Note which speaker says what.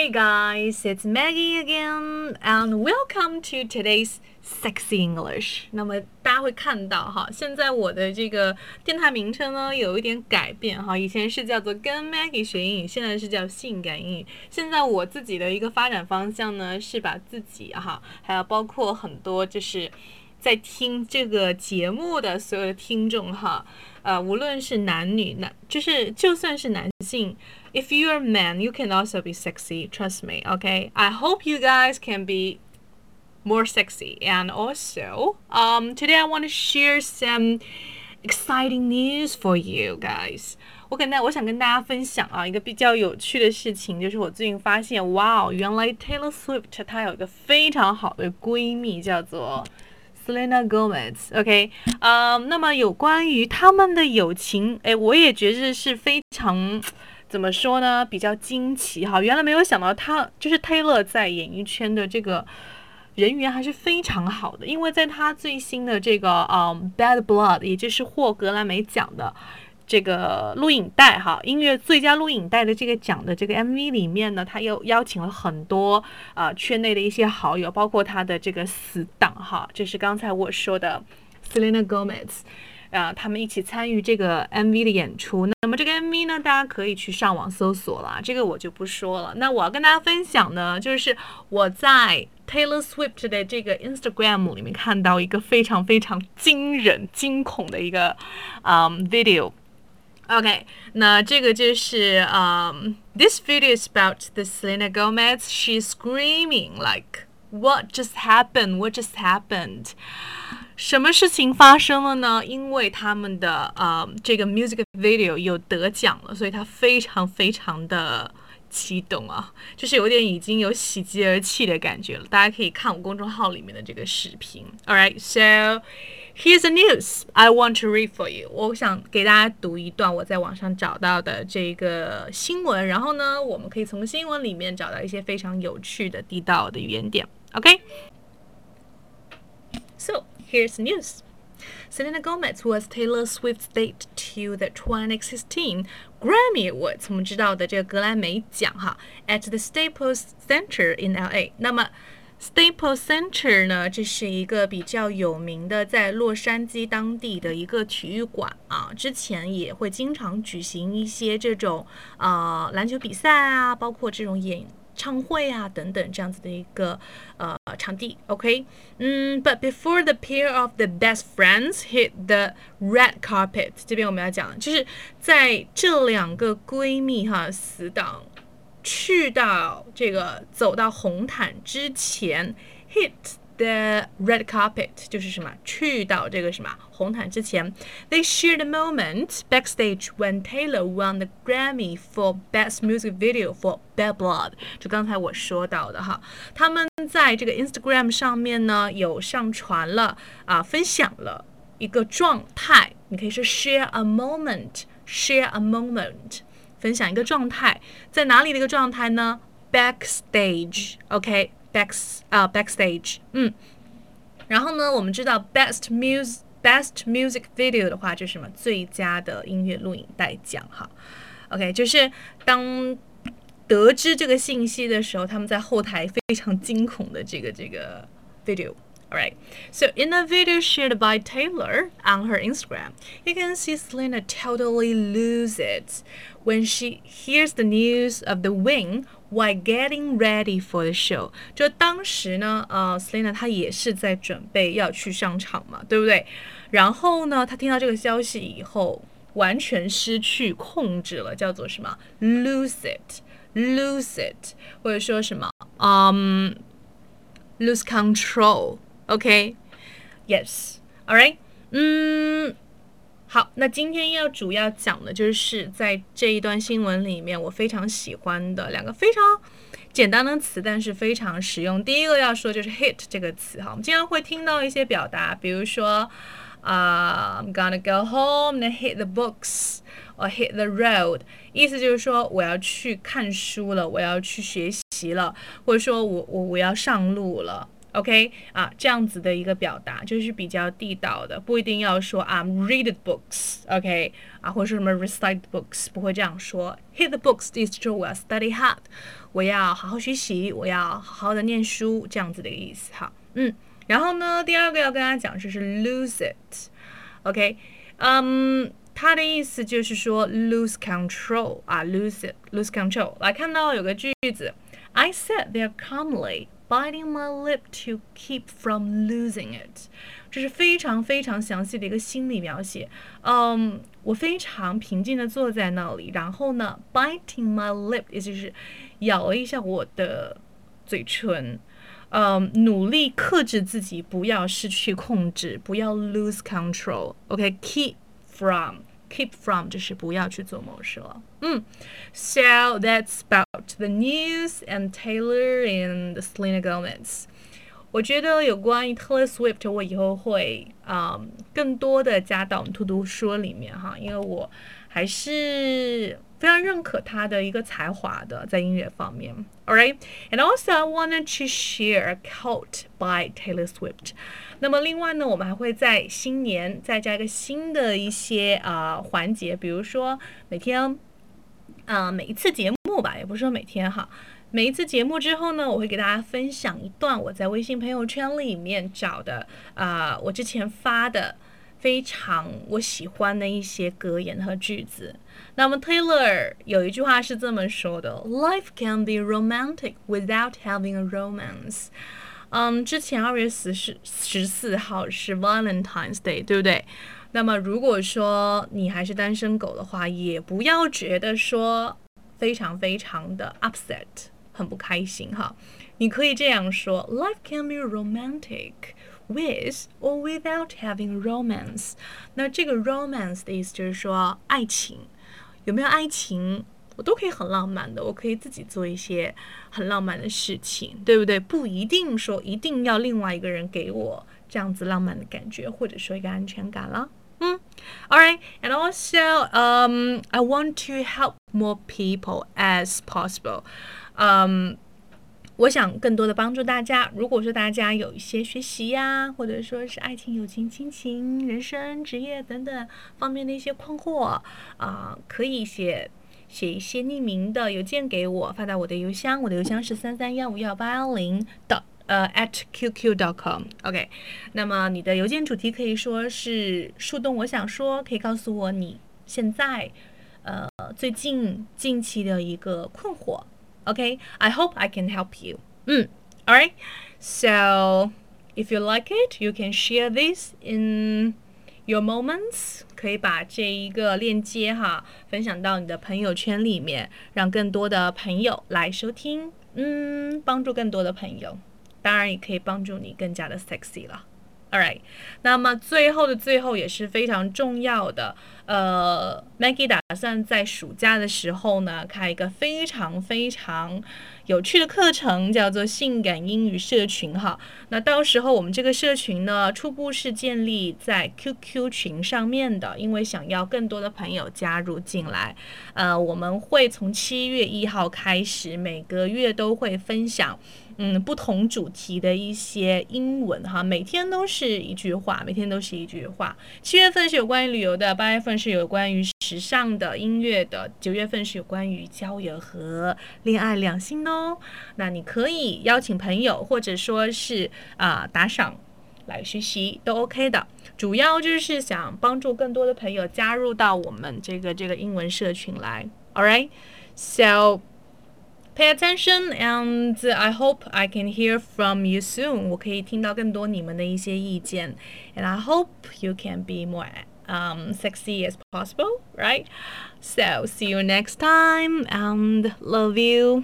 Speaker 1: Hey guys, it's Maggie again, and welcome to today's Sexy English。那么大家会看到哈，现在我的这个电台名称呢有一点改变哈，以前是叫做跟 Maggie 学英语，现在是叫性感英语。现在我自己的一个发展方向呢是把自己哈，还有包括很多就是在听这个节目的所有的听众哈，呃，无论是男女，男就是就算是男性。if you're a man, you can also be sexy. Trust me, okay? I hope you guys can be more sexy. And also, um, today I want to share some exciting news for you guys. 我跟大我想跟大家分享啊，一个比较有趣的事情，就是我最近发现，哇哦，原来 Taylor Swift 她有一个非常好的闺蜜，叫做 Selena Gomez。OK，嗯、um,，那么有关于他们的友情，哎，我也觉得是非常。怎么说呢？比较惊奇哈，原来没有想到他就是 Taylor 在演艺圈的这个人缘还是非常好的，因为在他最新的这个嗯 Bad Blood，也就是获格莱美奖的这个录影带哈，音乐最佳录影带的这个奖的这个 MV 里面呢，他又邀请了很多啊圈内的一些好友，包括他的这个死党哈，这是刚才我说的 Selena Gomez。啊，他们一起参与这个 MV 的演出。那么这个 MV 呢，大家可以去上网搜索了，这个我就不说了。那我要跟大家分享呢，就是我在 Taylor Swift 的这个 Instagram 里面看到一个非常非常惊人、惊恐的一个嗯 video。OK，那这个就是嗯，this video is about the Selena Gomez. She's screaming like, "What just happened? What just happened?" 什么事情发生了呢？因为他们的呃这个 music video 有得奖了，所以他非常非常的激动啊，就是有点已经有喜极而泣的感觉了。大家可以看我公众号里面的这个视频。All right, so here's the news I want to read for you。我想给大家读一段我在网上找到的这个新闻，然后呢，我们可以从新闻里面找到一些非常有趣的地道的语言点。OK。So here's the news. Selena Gomez was Taylor Swift's date to the 2016 Grammy Awards，我们知道的这个格莱美奖哈，at the Staples Center in LA。那么 Staple Center 呢，这是一个比较有名的在洛杉矶当地的一个体育馆啊，之前也会经常举行一些这种呃篮球比赛啊，包括这种演。唱会啊等等这样子的一个呃场地，OK，嗯，But before the pair of the best friends hit the red carpet，这边我们要讲，就是在这两个闺蜜哈死党去到这个走到红毯之前，hit。the red carpet 就是什么？去到这个什么红毯之前，they shared a moment backstage when Taylor won the Grammy for Best Music Video for Bad Blood。就刚才我说到的哈，他们在这个 Instagram 上面呢有上传了啊，分享了一个状态。你可以说 share a moment，share a moment， 分享一个状态，在哪里的一个状态呢？Backstage，OK。back 啊、backstage，嗯，然后呢，我们知道 best music best music video 的话就是什么最佳的音乐录影带奖哈。OK，就是当得知这个信息的时候，他们在后台非常惊恐的这个这个 video。Alright, so in a video shared by Taylor on her Instagram, you can see Selena totally lose it when she hears the news of the win while getting ready for the show。就当时呢，呃，Selena 她也是在准备要去上场嘛，对不对？然后呢，她听到这个消息以后，完全失去控制了，叫做什么？lose it，lose it，或者说什么？嗯、um,，lose control。 OK，Yes，All right，嗯，好，那今天要主要讲的就是在这一段新闻里面，我非常喜欢的两个非常简单的词，但是非常实用。第一个要说就是 hit 这个词哈，我们经常会听到一些表达，比如说啊、，“I'm gonna go home and hit the books or hit the road，意思就是说我要去看书了，我要去学习了，或者说我我我要上路了。OK 啊，这样子的一个表达就是比较地道的，不一定要说 I'm read books，OK 啊，或者说什么 recite books，不会这样说。Hit the books is true，我要 study hard，我要好好学习，我要好好的念书，这样子的一个意思哈。嗯，然后呢，第二个要跟大家讲就是 lose it，OK，嗯，它的意思就是说 lose control 啊，lose it，lose control。来看到有个句子，I sat there calmly。 biting my lip to keep from losing it，这是非常非常详细的一个心理描写。嗯，我非常平静的坐在那里，然后呢，biting my lip，也就是咬了一下我的嘴唇，嗯，努力克制自己，不要失去控制，不要 lose control。OK，keep from。keep from 就是不要去做某事了。嗯，So that's about the news and Taylor and Selena Gomez。我觉得有关于 Taylor Swift，我以后会啊、um, 更多的加到我们图图说里面哈，因为我还是 非常认可他的一个才华的在音乐方面。，All right，and also I wanted to share a quote by Taylor Swift. 那么另外呢，我们还会在新年再加一个新的一些啊、呃、环节，比如说每天，呃每一次节目吧，也不是说每天哈，每一次节目之后呢，我会给大家分享一段我在微信朋友圈里面找的啊、呃，我之前发的非常我喜欢的一些格言和句子。那么 Taylor 有一句话是这么说的：“Life can be romantic without having a romance。”嗯，之前二月十四十四号是 Valentine's Day，对不对？那么如果说你还是单身狗的话，也不要觉得说非常非常的 upset，很不开心哈。你可以这样说：Life can be romantic with or without having romance。那这个 romance 的意思就是说爱情，有没有爱情？我都可以很浪漫的，我可以自己做一些很浪漫的事情，对不对？不一定说一定要另外一个人给我这样子浪漫的感觉，或者说一个安全感了。嗯，All right, and also, um, I want to help more people as possible. Um, 我想更多的帮助大家。如果说大家有一些学习呀，或者说是爱情、友情、亲情、人生、职业等等方面的一些困惑啊，可以写。写一些匿名的邮件给我，发到我的邮箱，我的邮箱是三三幺五幺八幺零的呃 at qq dot com。OK，那么你的邮件主题可以说是树洞，我想说，可以告诉我你现在呃最近近期的一个困惑。OK，I hope I can help you。嗯，All right，so if you like it, you can share this in your moments。可以把这一个链接哈分享到你的朋友圈里面，让更多的朋友来收听，嗯，帮助更多的朋友，当然也可以帮助你更加的 sexy 了。 All right，那么最后的最后也是非常重要的，呃，Maggie 打算在暑假的时候呢开一个非常非常有趣的课程，叫做性感英语社群哈。那到时候我们这个社群呢，初步是建立在 QQ 群上面的，因为想要更多的朋友加入进来，呃，我们会从七月一号开始，每个月都会分享。嗯，不同主题的一些英文哈，每天都是一句话，每天都是一句话。七月份是有关于旅游的，八月份是有关于时尚的、音乐的，九月份是有关于交友和恋爱两性哦。那你可以邀请朋友，或者说是啊打赏来学习都 OK 的。主要就是想帮助更多的朋友加入到我们这个这个英文社群来。All right, so. Pay attention, and I hope I can hear from you soon. 我可以听到更多你们的一些意见，and I hope you can be more um sexy as possible, right? So see you next time, and love you.